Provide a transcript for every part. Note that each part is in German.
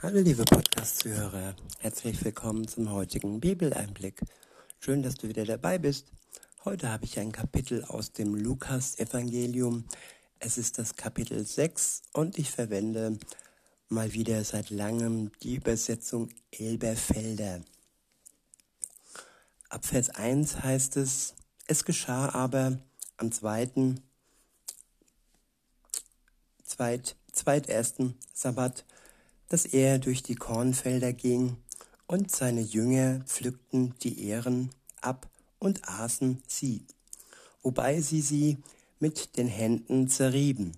Hallo liebe Podcast-Zuhörer, herzlich willkommen zum heutigen Bibeleinblick. Schön, dass du wieder dabei bist. Heute habe ich ein Kapitel aus dem Lukas-Evangelium. Es ist das Kapitel 6 und ich verwende mal wieder seit langem die Übersetzung Elberfelder. Ab Vers 1 heißt es, es geschah aber am zweiten, zweit, zweitersten Sabbat, dass er durch die Kornfelder ging, und seine Jünger pflückten die Ähren ab und aßen sie, wobei sie sie mit den Händen zerrieben.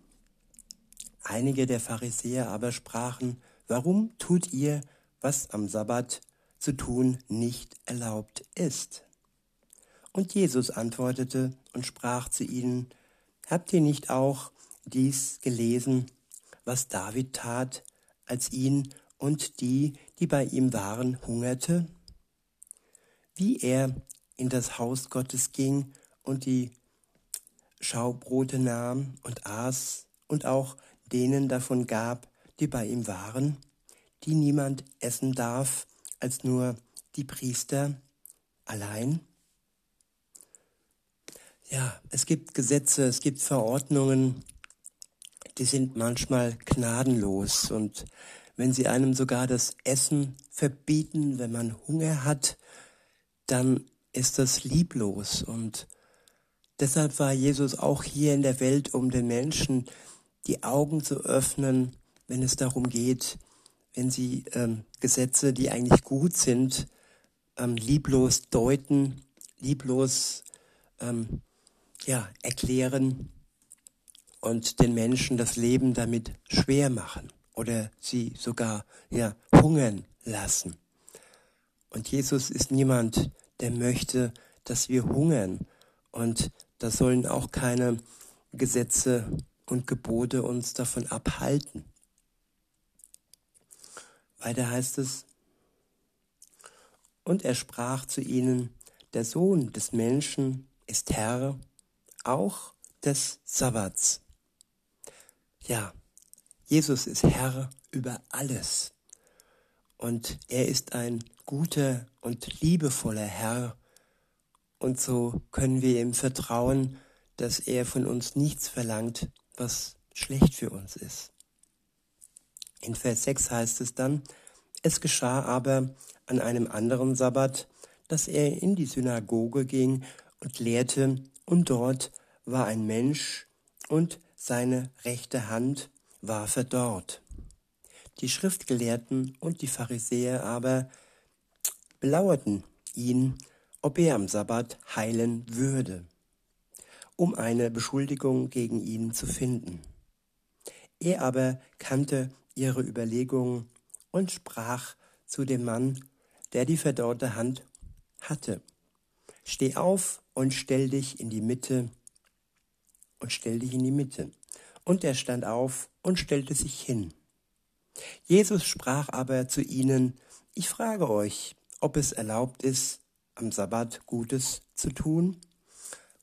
Einige der Pharisäer aber sprachen, warum tut ihr, was am Sabbat zu tun nicht erlaubt ist? Und Jesus antwortete und sprach zu ihnen, Habt ihr nicht auch dies gelesen, was David tat, als ihn und die, die bei ihm waren, hungerte? Wie er in das Haus Gottes ging und die Schaubrote nahm und aß und auch denen davon gab, die bei ihm waren, die niemand essen darf als nur die Priester allein? Ja, es gibt Gesetze, es gibt Verordnungen, die sind manchmal gnadenlos. Und wenn sie einem sogar das Essen verbieten, wenn man Hunger hat, dann ist das lieblos. Und deshalb war Jesus auch hier in der Welt, um den Menschen die Augen zu öffnen, wenn es darum geht, wenn sie ähm, Gesetze, die eigentlich gut sind, ähm, lieblos deuten, lieblos ähm, ja, erklären und den Menschen das Leben damit schwer machen oder sie sogar ja hungern lassen. Und Jesus ist niemand, der möchte, dass wir hungern. Und da sollen auch keine Gesetze und Gebote uns davon abhalten. Weiter heißt es, und er sprach zu ihnen, der Sohn des Menschen ist Herr auch des Sabbats. Ja, Jesus ist Herr über alles. Und er ist ein guter und liebevoller Herr. Und so können wir ihm vertrauen, dass er von uns nichts verlangt, was schlecht für uns ist. In Vers 6 heißt es dann, es geschah aber an einem anderen Sabbat, dass er in die Synagoge ging und lehrte, und dort war ein Mensch, und seine rechte Hand war verdorrt. Die Schriftgelehrten und die Pharisäer aber belauerten ihn, ob er am Sabbat heilen würde, um eine Beschuldigung gegen ihn zu finden. Er aber kannte ihre Überlegungen und sprach zu dem Mann, der die verdorrte Hand hatte. Steh auf und stell dich in die Mitte und stell dich in die Mitte. Und er stand auf und stellte sich hin. Jesus sprach aber zu ihnen, ich frage euch, ob es erlaubt ist, am Sabbat Gutes zu tun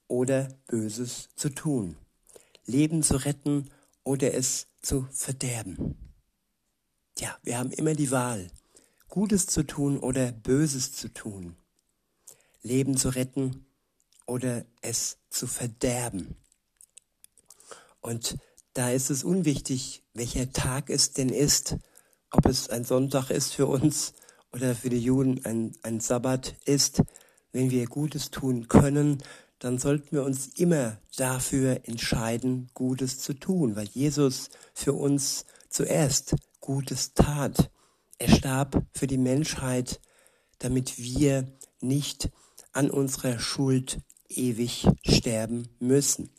oder Böses zu tun, Leben zu retten oder es zu verderben. Ja, wir haben immer die Wahl, Gutes zu tun oder Böses zu tun, Leben zu retten oder es zu verderben. Und da ist es unwichtig, welcher Tag es denn ist, ob es ein Sonntag ist für uns oder für die Juden ein, ein Sabbat ist. Wenn wir Gutes tun können, dann sollten wir uns immer dafür entscheiden, Gutes zu tun, weil Jesus für uns zuerst Gutes tat. Er starb für die Menschheit, damit wir nicht an unserer Schuld ewig sterben müssen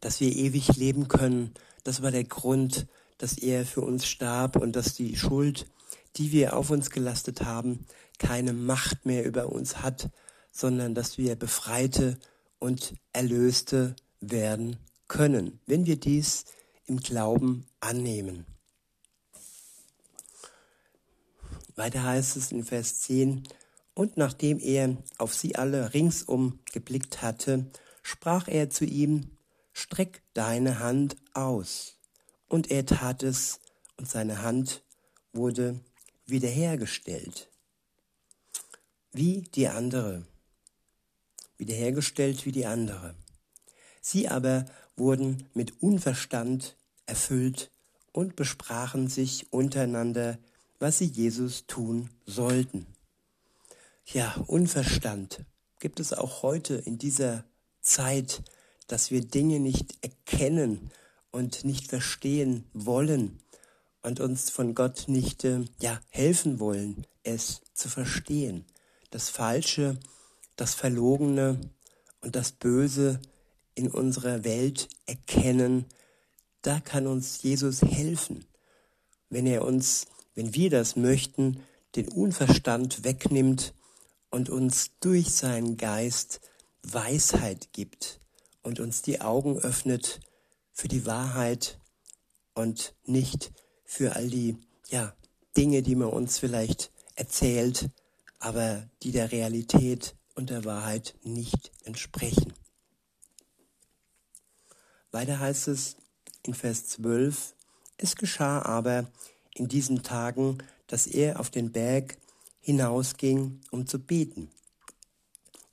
dass wir ewig leben können. Das war der Grund, dass er für uns starb und dass die Schuld, die wir auf uns gelastet haben, keine Macht mehr über uns hat, sondern dass wir Befreite und Erlöste werden können, wenn wir dies im Glauben annehmen. Weiter heißt es in Vers 10, und nachdem er auf sie alle ringsum geblickt hatte, sprach er zu ihm, streck deine Hand aus. Und er tat es, und seine Hand wurde wiederhergestellt, wie die andere, wiederhergestellt wie die andere. Sie aber wurden mit Unverstand erfüllt und besprachen sich untereinander, was sie Jesus tun sollten. Ja, Unverstand gibt es auch heute in dieser Zeit, dass wir Dinge nicht erkennen und nicht verstehen wollen und uns von Gott nicht äh, ja, helfen wollen, es zu verstehen. Das Falsche, das Verlogene und das Böse in unserer Welt erkennen, da kann uns Jesus helfen, wenn er uns, wenn wir das möchten, den Unverstand wegnimmt und uns durch seinen Geist Weisheit gibt und uns die Augen öffnet für die Wahrheit und nicht für all die ja, Dinge, die man uns vielleicht erzählt, aber die der Realität und der Wahrheit nicht entsprechen. Weiter heißt es in Vers 12, es geschah aber in diesen Tagen, dass er auf den Berg hinausging, um zu beten.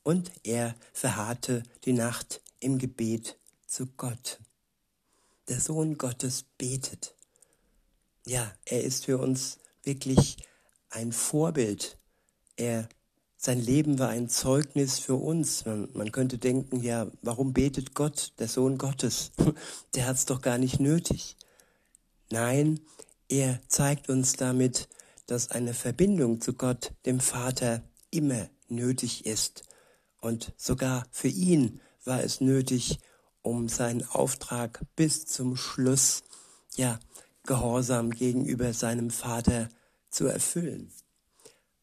Und er verharrte die Nacht im Gebet zu Gott. Der Sohn Gottes betet. Ja, er ist für uns wirklich ein Vorbild. Er sein Leben war ein Zeugnis für uns. Man, man könnte denken, ja, warum betet Gott, der Sohn Gottes? Der hat es doch gar nicht nötig. Nein, er zeigt uns damit, dass eine Verbindung zu Gott, dem Vater, immer nötig ist. Und sogar für ihn war es nötig, um seinen Auftrag bis zum Schluss, ja, gehorsam gegenüber seinem Vater zu erfüllen.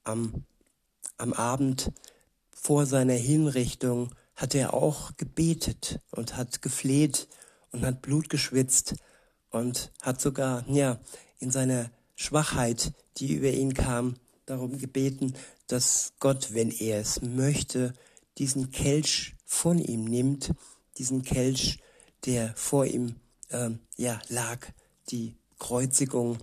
Am am Abend vor seiner Hinrichtung hat er auch gebetet und hat gefleht und hat Blut geschwitzt und hat sogar, ja, in seiner Schwachheit, die über ihn kam, darum gebeten, dass Gott, wenn er es möchte, diesen Kelch von ihm nimmt, diesen Kelch, der vor ihm äh, ja, lag, die Kreuzigung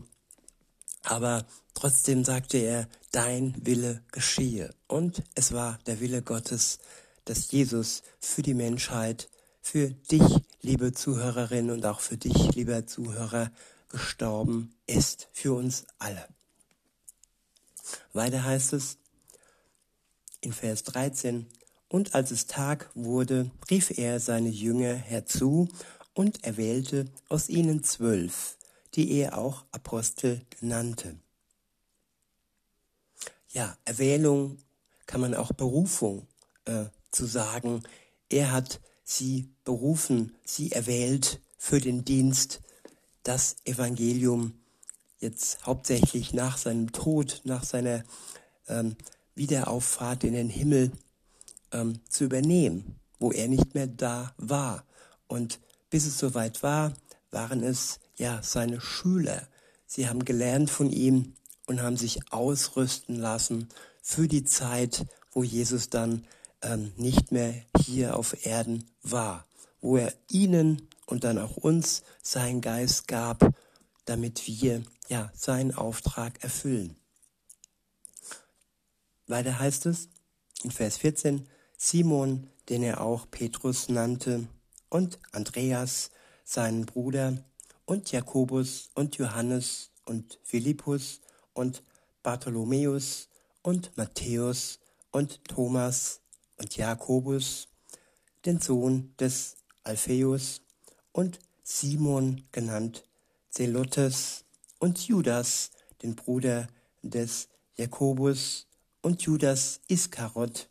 aber trotzdem sagte er, dein Wille geschehe. Und es war der Wille Gottes, dass Jesus für die Menschheit, für dich, liebe Zuhörerin und auch für dich, lieber Zuhörer, gestorben ist. Für uns alle. Weiter heißt es in Vers 13, und als es Tag wurde, rief er seine Jünger herzu und erwählte aus ihnen zwölf die er auch Apostel nannte. Ja, Erwählung kann man auch Berufung äh, zu sagen. Er hat sie berufen, sie erwählt für den Dienst, das Evangelium jetzt hauptsächlich nach seinem Tod, nach seiner ähm, Wiederauffahrt in den Himmel ähm, zu übernehmen, wo er nicht mehr da war. Und bis es soweit war, waren es ja, seine Schüler. Sie haben gelernt von ihm und haben sich ausrüsten lassen für die Zeit, wo Jesus dann ähm, nicht mehr hier auf Erden war, wo er ihnen und dann auch uns seinen Geist gab, damit wir ja seinen Auftrag erfüllen. Weiter heißt es in Vers 14, Simon, den er auch Petrus nannte, und Andreas, seinen Bruder, und Jakobus und Johannes und Philippus und Bartholomäus und Matthäus und Thomas und Jakobus, den Sohn des Alpheus und Simon genannt Zelotes und Judas, den Bruder des Jakobus und Judas Iskarot,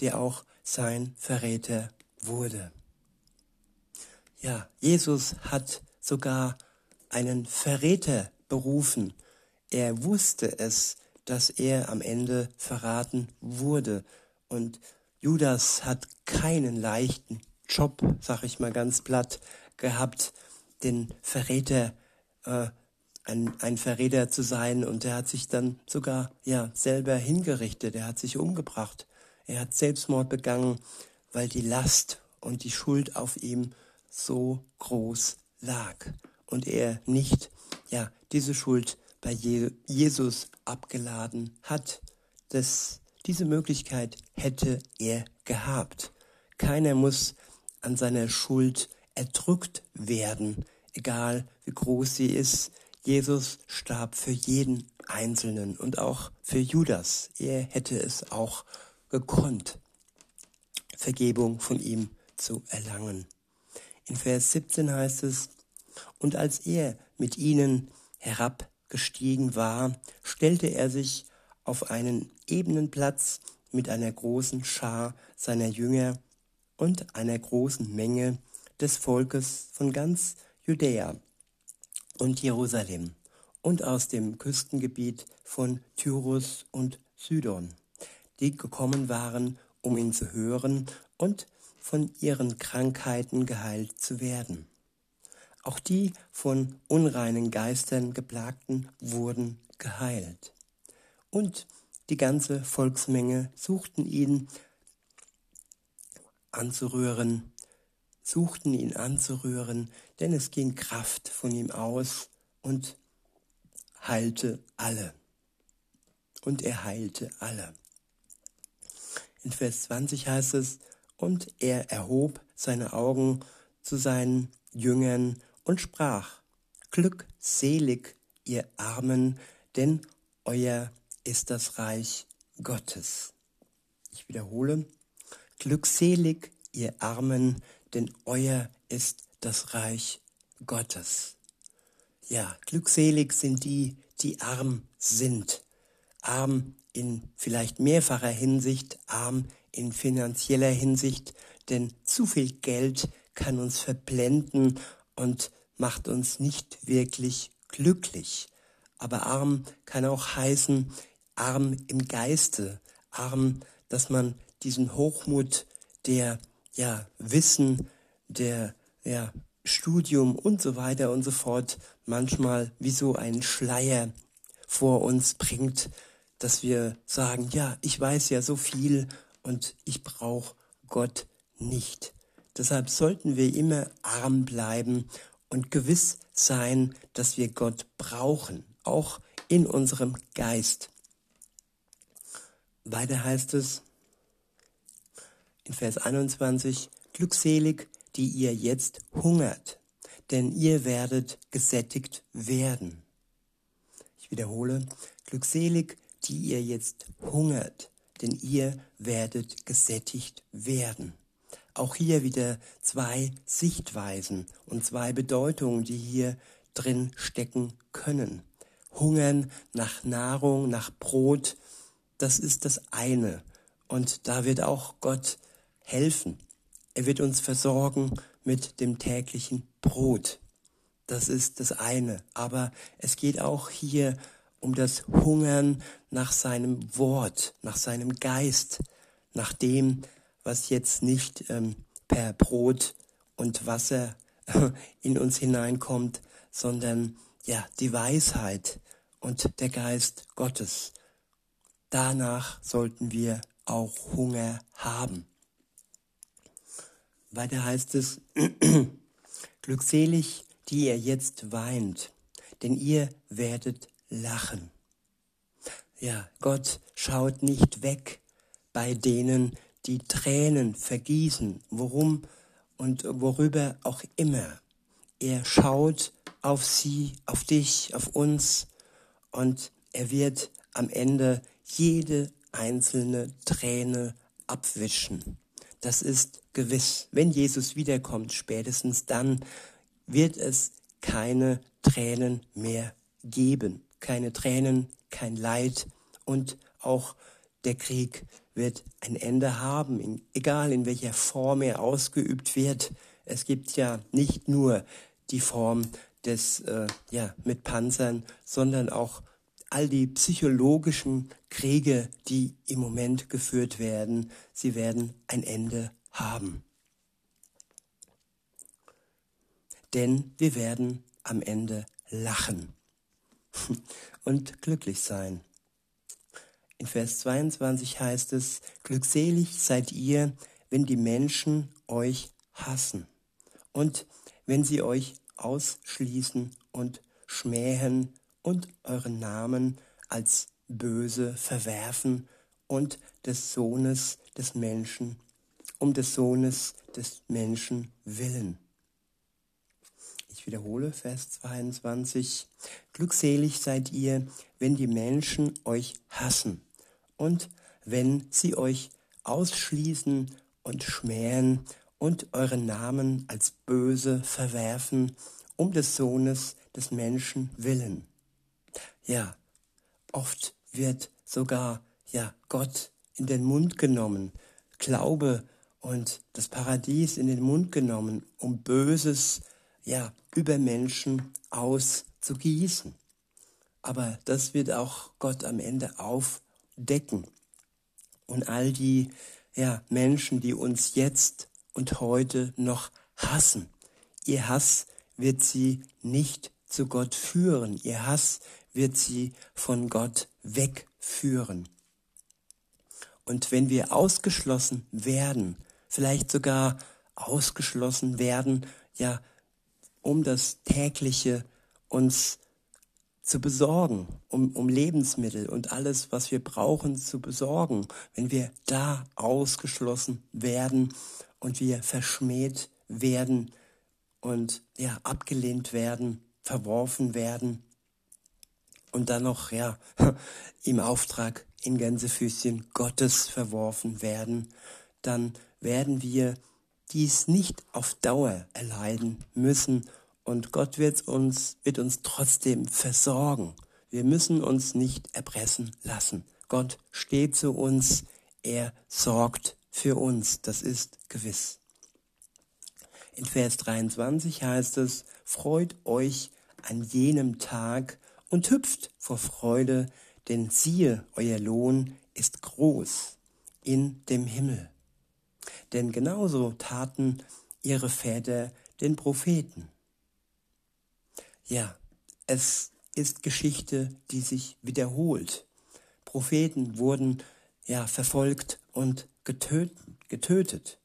der auch sein Verräter wurde. Ja, Jesus hat sogar einen Verräter berufen. Er wusste es, dass er am Ende verraten wurde. Und Judas hat keinen leichten Job, sag ich mal ganz platt, gehabt, den Verräter, äh, ein, ein Verräter zu sein. Und er hat sich dann sogar ja selber hingerichtet. Er hat sich umgebracht. Er hat Selbstmord begangen, weil die Last und die Schuld auf ihm so groß lag und er nicht, ja, diese Schuld bei Jesus abgeladen hat. Das, diese Möglichkeit hätte er gehabt. Keiner muss an seiner Schuld erdrückt werden, egal wie groß sie ist. Jesus starb für jeden Einzelnen und auch für Judas. Er hätte es auch gekonnt, Vergebung von ihm zu erlangen. In Vers 17 heißt es, und als er mit ihnen herabgestiegen war, stellte er sich auf einen ebenen Platz mit einer großen Schar seiner Jünger und einer großen Menge des Volkes von ganz Judäa und Jerusalem und aus dem Küstengebiet von Tyrus und Sidon, die gekommen waren, um ihn zu hören und von ihren Krankheiten geheilt zu werden. Auch die von unreinen Geistern geplagten wurden geheilt. Und die ganze Volksmenge suchten ihn anzurühren, suchten ihn anzurühren, denn es ging Kraft von ihm aus und heilte alle. Und er heilte alle. In Vers 20 heißt es, und er erhob seine Augen zu seinen Jüngern und sprach, Glückselig, ihr Armen, denn euer ist das Reich Gottes. Ich wiederhole, Glückselig, ihr Armen, denn euer ist das Reich Gottes. Ja, glückselig sind die, die arm sind. Arm in vielleicht mehrfacher Hinsicht, arm in finanzieller Hinsicht, denn zu viel Geld kann uns verblenden und macht uns nicht wirklich glücklich. Aber arm kann auch heißen, arm im Geiste, arm, dass man diesen Hochmut der ja, Wissen, der ja, Studium und so weiter und so fort manchmal wie so einen Schleier vor uns bringt, dass wir sagen, ja, ich weiß ja so viel und ich brauche Gott nicht. Deshalb sollten wir immer arm bleiben und gewiss sein, dass wir Gott brauchen, auch in unserem Geist. Weiter heißt es in Vers 21, glückselig, die ihr jetzt hungert, denn ihr werdet gesättigt werden. Ich wiederhole, glückselig, die ihr jetzt hungert, denn ihr werdet gesättigt werden. Auch hier wieder zwei Sichtweisen und zwei Bedeutungen, die hier drin stecken können. Hungern nach Nahrung, nach Brot, das ist das eine. Und da wird auch Gott helfen. Er wird uns versorgen mit dem täglichen Brot. Das ist das eine. Aber es geht auch hier um das Hungern nach seinem Wort, nach seinem Geist, nach dem, was jetzt nicht ähm, per Brot und Wasser in uns hineinkommt, sondern ja, die Weisheit und der Geist Gottes. Danach sollten wir auch Hunger haben. Weiter heißt es, glückselig, die ihr jetzt weint, denn ihr werdet lachen. Ja, Gott schaut nicht weg bei denen, die Tränen vergießen, worum und worüber auch immer. Er schaut auf sie, auf dich, auf uns und er wird am Ende jede einzelne Träne abwischen. Das ist gewiss. Wenn Jesus wiederkommt, spätestens dann wird es keine Tränen mehr geben. Keine Tränen, kein Leid und auch der Krieg wird ein Ende haben, egal in welcher Form er ausgeübt wird. Es gibt ja nicht nur die Form des, äh, ja, mit Panzern, sondern auch all die psychologischen Kriege, die im Moment geführt werden, sie werden ein Ende haben. Denn wir werden am Ende lachen und glücklich sein. In Vers 22 heißt es, glückselig seid ihr, wenn die Menschen euch hassen und wenn sie euch ausschließen und schmähen und euren Namen als böse verwerfen und des Sohnes des Menschen, um des Sohnes des Menschen willen. Ich wiederhole Vers 22. Glückselig seid ihr, wenn die Menschen euch hassen und wenn sie euch ausschließen und schmähen und euren Namen als böse verwerfen, um des Sohnes des Menschen willen. Ja, oft wird sogar ja Gott in den Mund genommen, Glaube und das Paradies in den Mund genommen, um Böses ja über Menschen auszugießen. Aber das wird auch Gott am Ende aufdecken. Und all die ja, Menschen, die uns jetzt und heute noch hassen, ihr Hass wird sie nicht zu Gott führen. Ihr Hass wird sie von Gott wegführen. Und wenn wir ausgeschlossen werden, vielleicht sogar ausgeschlossen werden, ja, um das tägliche uns zu besorgen, um, um Lebensmittel und alles, was wir brauchen, zu besorgen, wenn wir da ausgeschlossen werden und wir verschmäht werden und ja, abgelehnt werden, verworfen werden und dann noch ja, im Auftrag in Gänsefüßchen Gottes verworfen werden, dann werden wir dies nicht auf Dauer erleiden müssen und Gott wird uns, wird uns trotzdem versorgen. Wir müssen uns nicht erpressen lassen. Gott steht zu uns, er sorgt für uns, das ist gewiss. In Vers 23 heißt es, freut euch an jenem Tag und hüpft vor Freude, denn siehe, euer Lohn ist groß in dem Himmel. Denn genauso taten ihre Väter den Propheten. Ja, es ist Geschichte, die sich wiederholt. Propheten wurden ja verfolgt und getötet.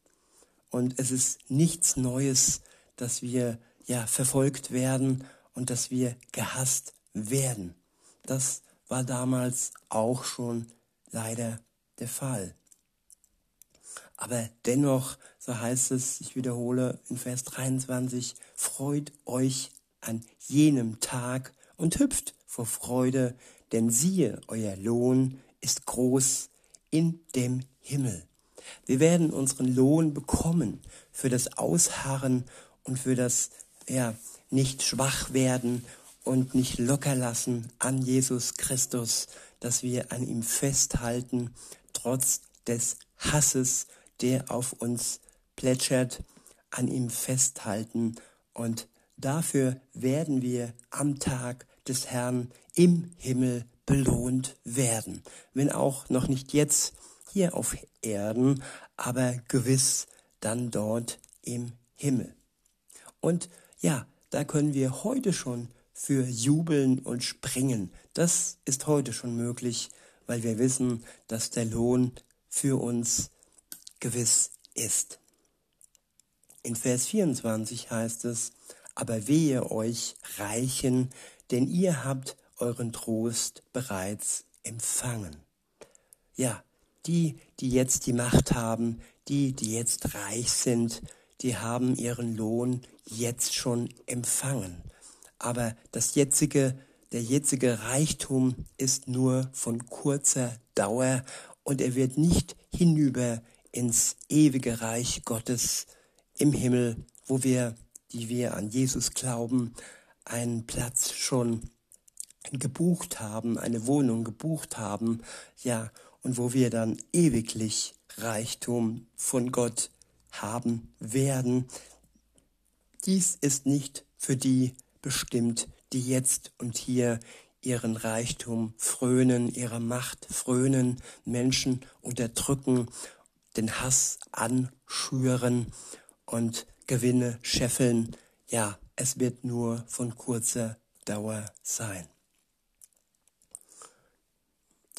Und es ist nichts Neues, dass wir ja verfolgt werden und dass wir gehasst werden. Das war damals auch schon leider der Fall. Aber dennoch, so heißt es, ich wiederhole in Vers 23, freut euch an jenem Tag und hüpft vor Freude, denn siehe, euer Lohn ist groß in dem Himmel. Wir werden unseren Lohn bekommen für das Ausharren und für das ja, nicht schwach werden und nicht locker lassen an Jesus Christus, dass wir an ihm festhalten, trotz des Hasses, der auf uns plätschert, an ihm festhalten und dafür werden wir am Tag des Herrn im Himmel belohnt werden, wenn auch noch nicht jetzt hier auf Erden, aber gewiss dann dort im Himmel. Und ja, da können wir heute schon für jubeln und springen. Das ist heute schon möglich, weil wir wissen, dass der Lohn für uns gewiss ist. In Vers 24 heißt es, aber wehe euch Reichen, denn ihr habt euren Trost bereits empfangen. Ja, die, die jetzt die Macht haben, die, die jetzt reich sind, die haben ihren Lohn jetzt schon empfangen. Aber das jetzige, der jetzige Reichtum ist nur von kurzer Dauer und er wird nicht hinüber ins ewige Reich Gottes im Himmel, wo wir, die wir an Jesus glauben, einen Platz schon gebucht haben, eine Wohnung gebucht haben, ja, und wo wir dann ewiglich Reichtum von Gott haben werden. Dies ist nicht für die bestimmt, die jetzt und hier ihren Reichtum frönen, ihre Macht frönen, Menschen unterdrücken, den Hass anschüren und Gewinne scheffeln. Ja, es wird nur von kurzer Dauer sein.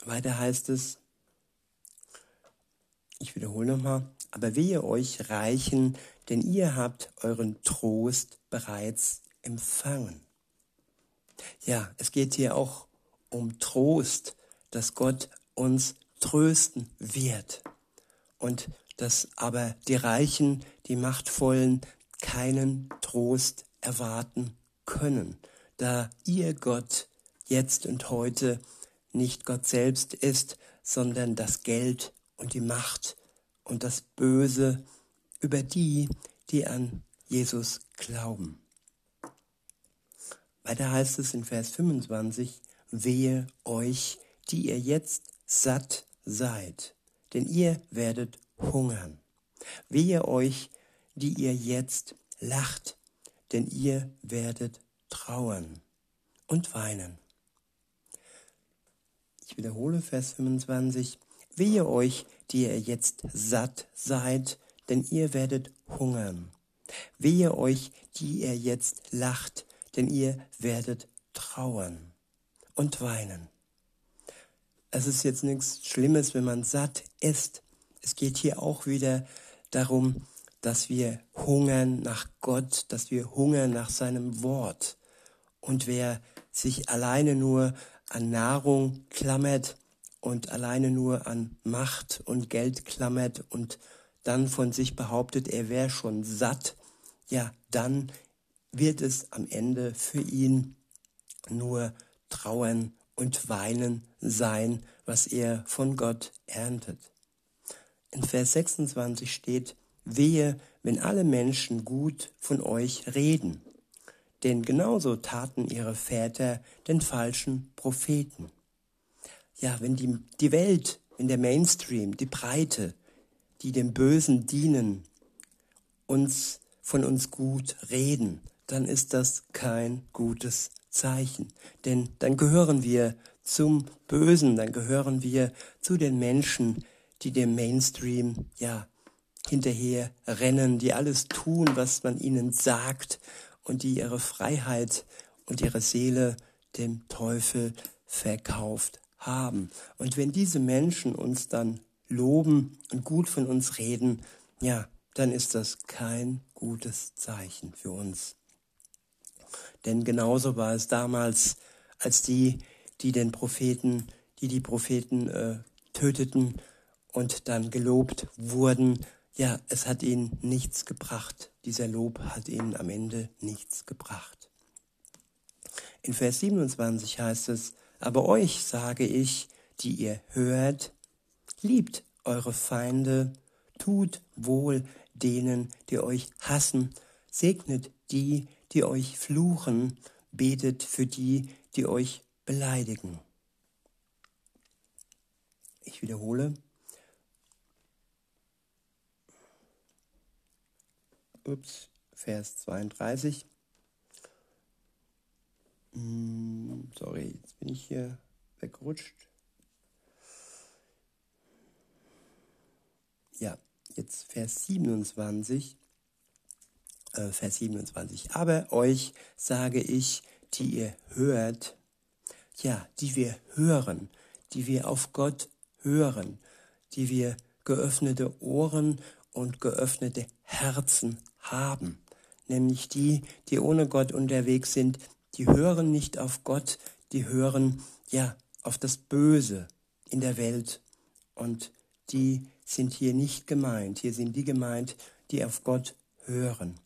Weiter heißt es, ich wiederhole nochmal, aber wehe euch Reichen, denn ihr habt euren Trost bereits empfangen. Ja, es geht hier auch um Trost, dass Gott uns trösten wird. Und dass aber die Reichen, die Machtvollen keinen Trost erwarten können, da ihr Gott jetzt und heute nicht Gott selbst ist, sondern das Geld und die Macht und das Böse über die, die an Jesus glauben. Weiter heißt es in Vers 25, wehe euch, die ihr jetzt satt seid, denn ihr werdet hungern. Wehe euch, die ihr jetzt lacht, denn ihr werdet trauern und weinen. Ich wiederhole Vers 25. Wehe euch, die ihr jetzt satt seid, denn ihr werdet hungern. Wehe euch, die ihr jetzt lacht, denn ihr werdet trauern und weinen. Es ist jetzt nichts Schlimmes, wenn man satt ist. Es geht hier auch wieder darum, dass wir hungern nach Gott, dass wir hungern nach seinem Wort. Und wer sich alleine nur an Nahrung klammert und alleine nur an Macht und Geld klammert und dann von sich behauptet, er wäre schon satt, ja, dann wird es am Ende für ihn nur Trauern und Weinen sein, was er von Gott erntet. In Vers 26 steht, wehe, wenn alle Menschen gut von euch reden, denn genauso taten ihre Väter den falschen Propheten. Ja, wenn die, die Welt, wenn der Mainstream, die Breite, die dem Bösen dienen, uns von uns gut reden, dann ist das kein gutes Zeichen. Denn dann gehören wir zum Bösen, dann gehören wir zu den Menschen, die dem Mainstream ja hinterher rennen, die alles tun, was man ihnen sagt und die ihre Freiheit und ihre Seele dem Teufel verkauft haben. Und wenn diese Menschen uns dann loben und gut von uns reden, ja, dann ist das kein gutes Zeichen für uns. Denn genauso war es damals, als die, die den Propheten, die die Propheten äh, töteten und dann gelobt wurden, ja, es hat ihnen nichts gebracht. Dieser Lob hat ihnen am Ende nichts gebracht. In Vers 27 heißt es, aber euch sage ich, die ihr hört, liebt eure Feinde, tut wohl denen, die euch hassen, segnet die, die euch fluchen, betet für die, die euch beleidigen. Ich wiederhole. Ups, Vers 32. Hm, sorry, jetzt bin ich hier weggerutscht. Ja, jetzt Vers 27. Äh, Vers 27. Aber euch sage ich, die ihr hört, ja, die wir hören, die wir auf Gott hören, die wir geöffnete Ohren und geöffnete Herzen haben, nämlich die, die ohne Gott unterwegs sind, die hören nicht auf Gott, die hören ja auf das Böse in der Welt und die sind hier nicht gemeint, hier sind die gemeint, die auf Gott hören.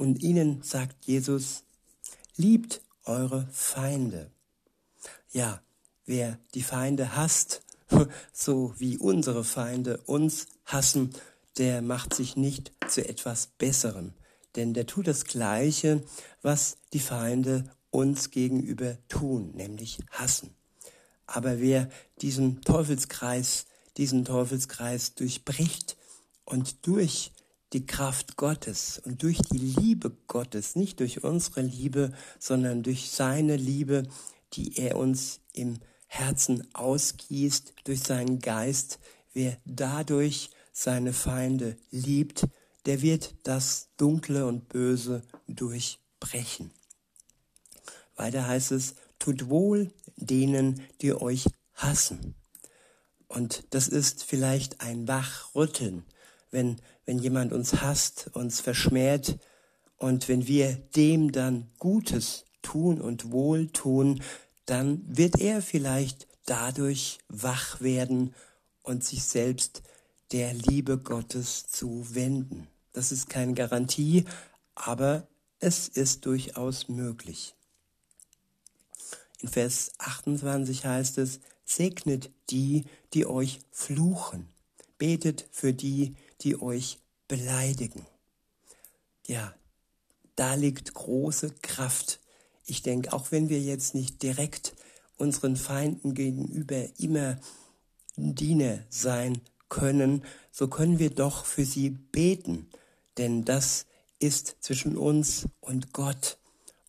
Und ihnen sagt Jesus, liebt eure Feinde. Ja, wer die Feinde hasst, so wie unsere Feinde uns hassen, der macht sich nicht zu etwas Besserem. Denn der tut das Gleiche, was die Feinde uns gegenüber tun, nämlich hassen. Aber wer diesen Teufelskreis, diesen Teufelskreis durchbricht und durch die Kraft Gottes und durch die Liebe Gottes, nicht durch unsere Liebe, sondern durch seine Liebe, die er uns im Herzen ausgießt, durch seinen Geist, wer dadurch seine Feinde liebt, der wird das Dunkle und Böse durchbrechen. Weiter heißt es, tut wohl denen, die euch hassen. Und das ist vielleicht ein Wachrütteln, wenn, wenn jemand uns hasst, uns verschmäht und wenn wir dem dann Gutes tun und wohltun, dann wird er vielleicht dadurch wach werden und sich selbst der Liebe Gottes zuwenden. Das ist keine Garantie, aber es ist durchaus möglich. In Vers 28 heißt es, segnet die, die euch fluchen, betet für die, die euch beleidigen. Ja, da liegt große Kraft. Ich denke, auch wenn wir jetzt nicht direkt unseren Feinden gegenüber immer Diener sein können, so können wir doch für sie beten, denn das ist zwischen uns und Gott.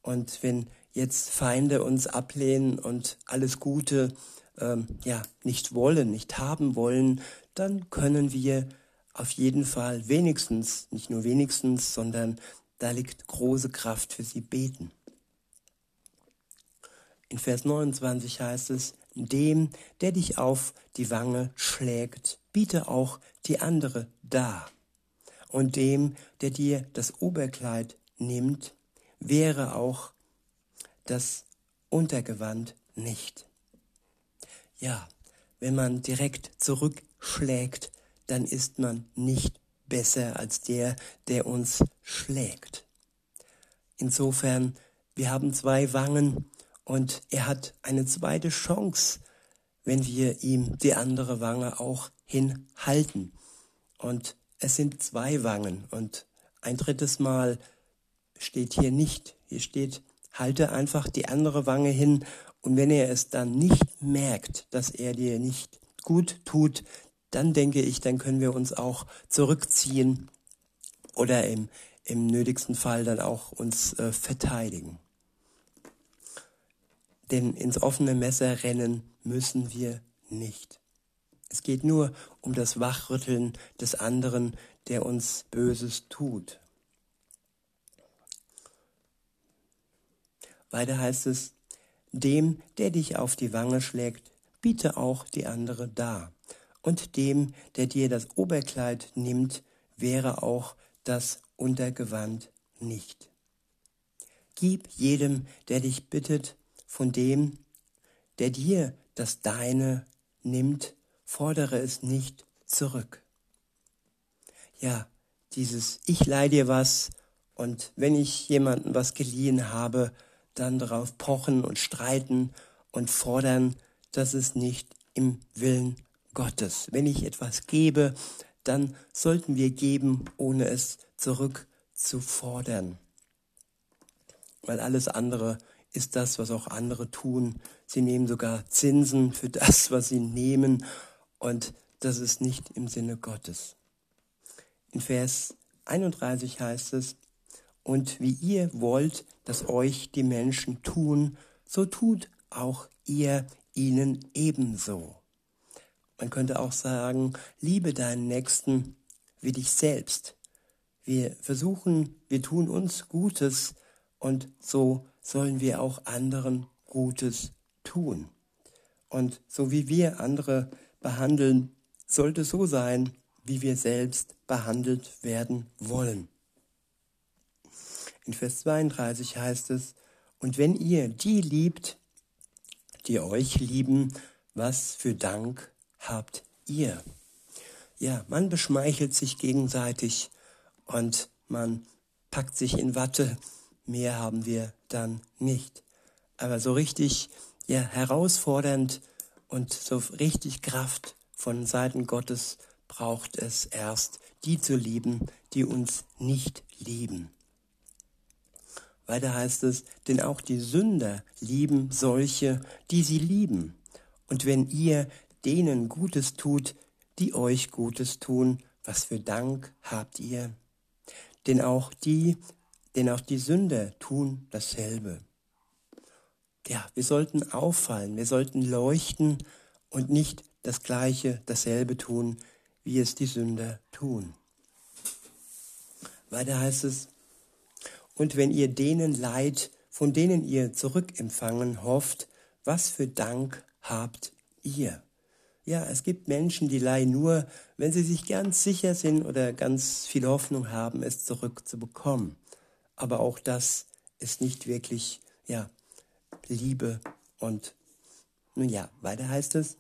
Und wenn jetzt Feinde uns ablehnen und alles Gute ähm, ja nicht wollen, nicht haben wollen, dann können wir auf jeden Fall wenigstens, nicht nur wenigstens, sondern da liegt große Kraft für sie beten. In Vers 29 heißt es, dem, der dich auf die Wange schlägt, biete auch die andere dar. Und dem, der dir das Oberkleid nimmt, wäre auch das Untergewand nicht. Ja, wenn man direkt zurückschlägt, dann ist man nicht besser als der, der uns schlägt. Insofern, wir haben zwei Wangen und er hat eine zweite Chance, wenn wir ihm die andere Wange auch hinhalten. Und es sind zwei Wangen und ein drittes Mal steht hier nicht. Hier steht, halte einfach die andere Wange hin und wenn er es dann nicht merkt, dass er dir nicht gut tut, dann denke ich, dann können wir uns auch zurückziehen oder im, im nötigsten Fall dann auch uns äh, verteidigen. Denn ins offene Messer rennen müssen wir nicht. Es geht nur um das Wachrütteln des anderen, der uns Böses tut. Weiter heißt es, dem, der dich auf die Wange schlägt, biete auch die andere dar. Und dem, der dir das Oberkleid nimmt, wäre auch das Untergewand nicht. Gib jedem, der dich bittet, von dem, der dir das Deine nimmt, fordere es nicht zurück. Ja, dieses Ich leih dir was und wenn ich jemanden was geliehen habe, dann darauf pochen und streiten und fordern, das ist nicht im Willen Gottes. Wenn ich etwas gebe, dann sollten wir geben, ohne es zurückzufordern. Weil alles andere ist das, was auch andere tun. Sie nehmen sogar Zinsen für das, was sie nehmen. Und das ist nicht im Sinne Gottes. In Vers 31 heißt es, und wie ihr wollt, dass euch die Menschen tun, so tut auch ihr ihnen ebenso. Man könnte auch sagen, liebe deinen Nächsten wie dich selbst. Wir versuchen, wir tun uns Gutes und so sollen wir auch anderen Gutes tun. Und so wie wir andere behandeln, sollte so sein, wie wir selbst behandelt werden wollen. In Vers 32 heißt es, und wenn ihr die liebt, die euch lieben, was für Dank habt ihr? Ja, man beschmeichelt sich gegenseitig und man packt sich in Watte. Mehr haben wir dann nicht. Aber so richtig, ja, herausfordernd und so richtig Kraft von Seiten Gottes braucht es erst, die zu lieben, die uns nicht lieben. Weiter heißt es, denn auch die Sünder lieben solche, die sie lieben. Und wenn ihr denen Gutes tut, die euch Gutes tun, was für Dank habt ihr? Denn auch die, denn auch die Sünder tun dasselbe. Ja, wir sollten auffallen, wir sollten leuchten und nicht das Gleiche, dasselbe tun, wie es die Sünder tun. Weiter heißt es, und wenn ihr denen leid, von denen ihr zurückempfangen hofft, was für Dank habt ihr? Ja, es gibt Menschen, die leihen nur, wenn sie sich ganz sicher sind oder ganz viel Hoffnung haben, es zurückzubekommen. Aber auch das ist nicht wirklich ja, Liebe und nun ja, weiter heißt es,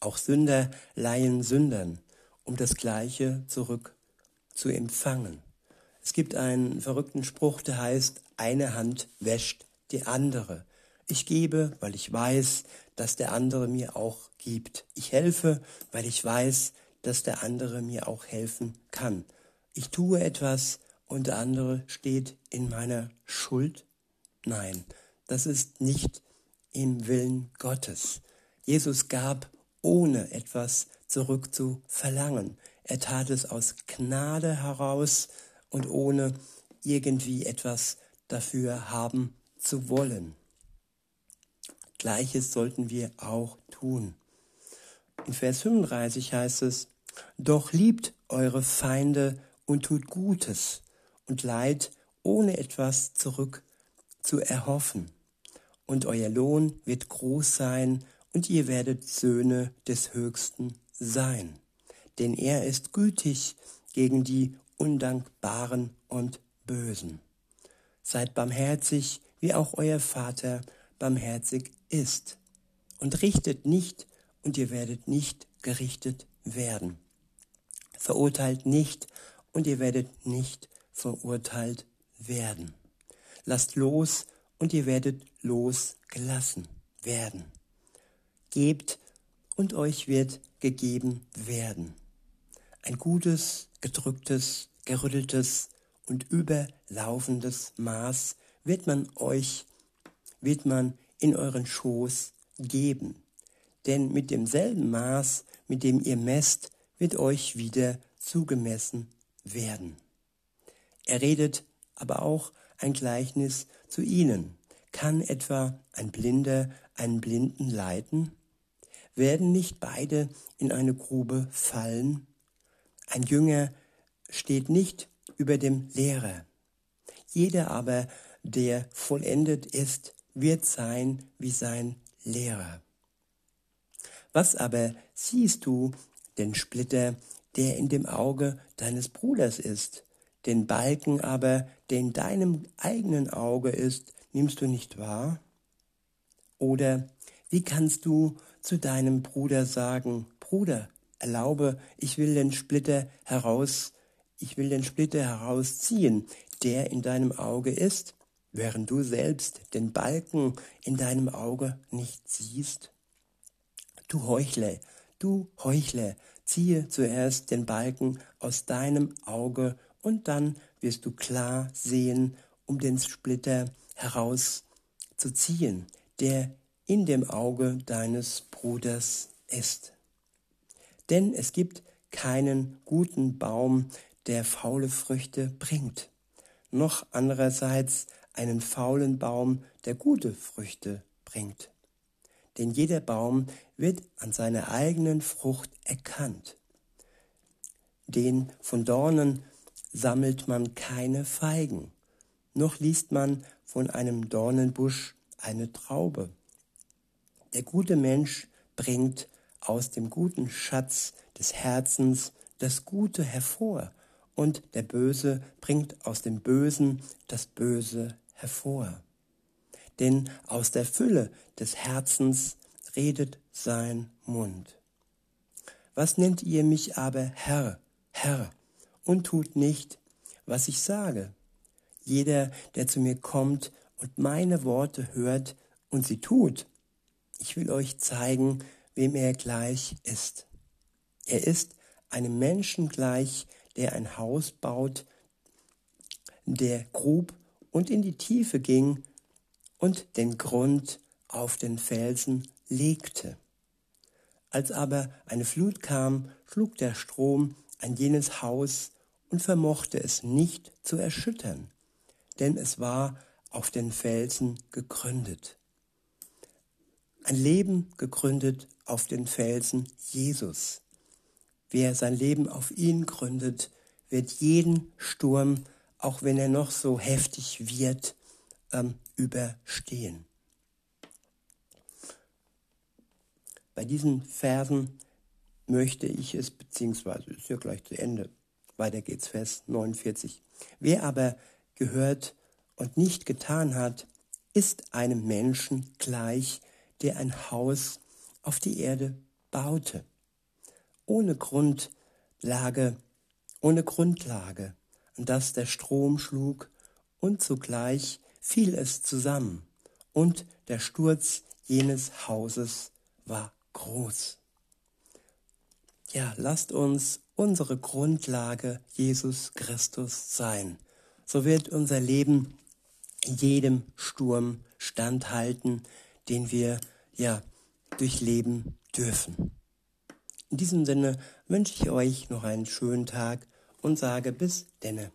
auch Sünder leihen Sündern, um das Gleiche zurück zu empfangen. Es gibt einen verrückten Spruch, der heißt, eine Hand wäscht die andere. Ich gebe, weil ich weiß, dass der andere mir auch gibt. Ich helfe, weil ich weiß, dass der andere mir auch helfen kann. Ich tue etwas und der andere steht in meiner Schuld. Nein, das ist nicht im Willen Gottes. Jesus gab, ohne etwas zurückzuverlangen. Er tat es aus Gnade heraus und ohne irgendwie etwas dafür haben zu wollen. Gleiches sollten wir auch tun. In Vers 35 heißt es, Doch liebt eure Feinde und tut Gutes und leid, ohne etwas zurück zu erhoffen. Und euer Lohn wird groß sein, und ihr werdet Söhne des Höchsten sein. Denn er ist gütig gegen die Undankbaren und Bösen. Seid barmherzig, wie auch euer Vater barmherzig ist. Und richtet nicht, und ihr werdet nicht gerichtet werden. Verurteilt nicht, und ihr werdet nicht verurteilt werden. Lasst los, und ihr werdet losgelassen werden. Gebt, und euch wird gegeben werden. Ein gutes, gedrücktes, gerütteltes und überlaufendes Maß wird man euch, wird man in euren Schoß geben. Denn mit demselben Maß, mit dem ihr messt, wird euch wieder zugemessen werden. Er redet aber auch ein Gleichnis zu ihnen. Kann etwa ein Blinder einen Blinden leiten? Werden nicht beide in eine Grube fallen? Ein Jünger steht nicht über dem Lehrer. Jeder aber, der vollendet ist, wird sein wie sein Lehrer. Was aber siehst du, den Splitter, der in dem Auge deines Bruders ist, den Balken aber, der in deinem eigenen Auge ist, nimmst du nicht wahr? Oder wie kannst du zu deinem Bruder sagen, Bruder, erlaube, ich will den Splitter heraus, ich will den Splitter herausziehen, der in deinem Auge ist, während du selbst den Balken in deinem Auge nicht siehst? Du Heuchler, du Heuchler, ziehe zuerst den Balken aus deinem Auge und dann wirst du klar sehen, um den Splitter herauszuziehen, der in dem Auge deines Bruders ist. Denn es gibt keinen guten Baum, der faule Früchte bringt, noch andererseits einen faulen Baum, der gute Früchte bringt. Denn jeder Baum wird an seiner eigenen Frucht erkannt. Den von Dornen sammelt man keine Feigen, noch liest man von einem Dornenbusch eine Traube. Der gute Mensch bringt aus dem guten Schatz des Herzens das Gute hervor, und der Böse bringt aus dem Bösen das Böse hervor. Denn aus der Fülle des Herzens redet sein Mund. Was nennt ihr mich aber Herr, Herr, und tut nicht, was ich sage? Jeder, der zu mir kommt und meine Worte hört und sie tut, ich will euch zeigen, wem er gleich ist. Er ist einem Menschen gleich, der ein Haus baut, der grub und in die Tiefe ging und den Grund auf den Felsen legte. Als aber eine Flut kam, schlug der Strom an jenes Haus und vermochte es nicht zu erschüttern, denn es war auf den Felsen gegründet. Ein Leben gegründet auf den Felsen Jesus. Wer sein Leben auf ihn gründet, wird jeden Sturm, auch wenn er noch so heftig wird, ähm, überstehen. Bei diesen Versen möchte ich es, beziehungsweise ist ja gleich zu Ende, weiter geht's, Vers 49. Wer aber gehört und nicht getan hat, ist einem Menschen gleich, der ein Haus auf die Erde baute, ohne Grundlage, ohne Grundlage, an das der Strom schlug, und zugleich fiel es zusammen, und der Sturz jenes Hauses war groß. Ja, lasst uns unsere Grundlage Jesus Christus sein. So wird unser Leben jedem Sturm standhalten, den wir ja durchleben dürfen. In diesem Sinne wünsche ich euch noch einen schönen Tag und sage bis denne.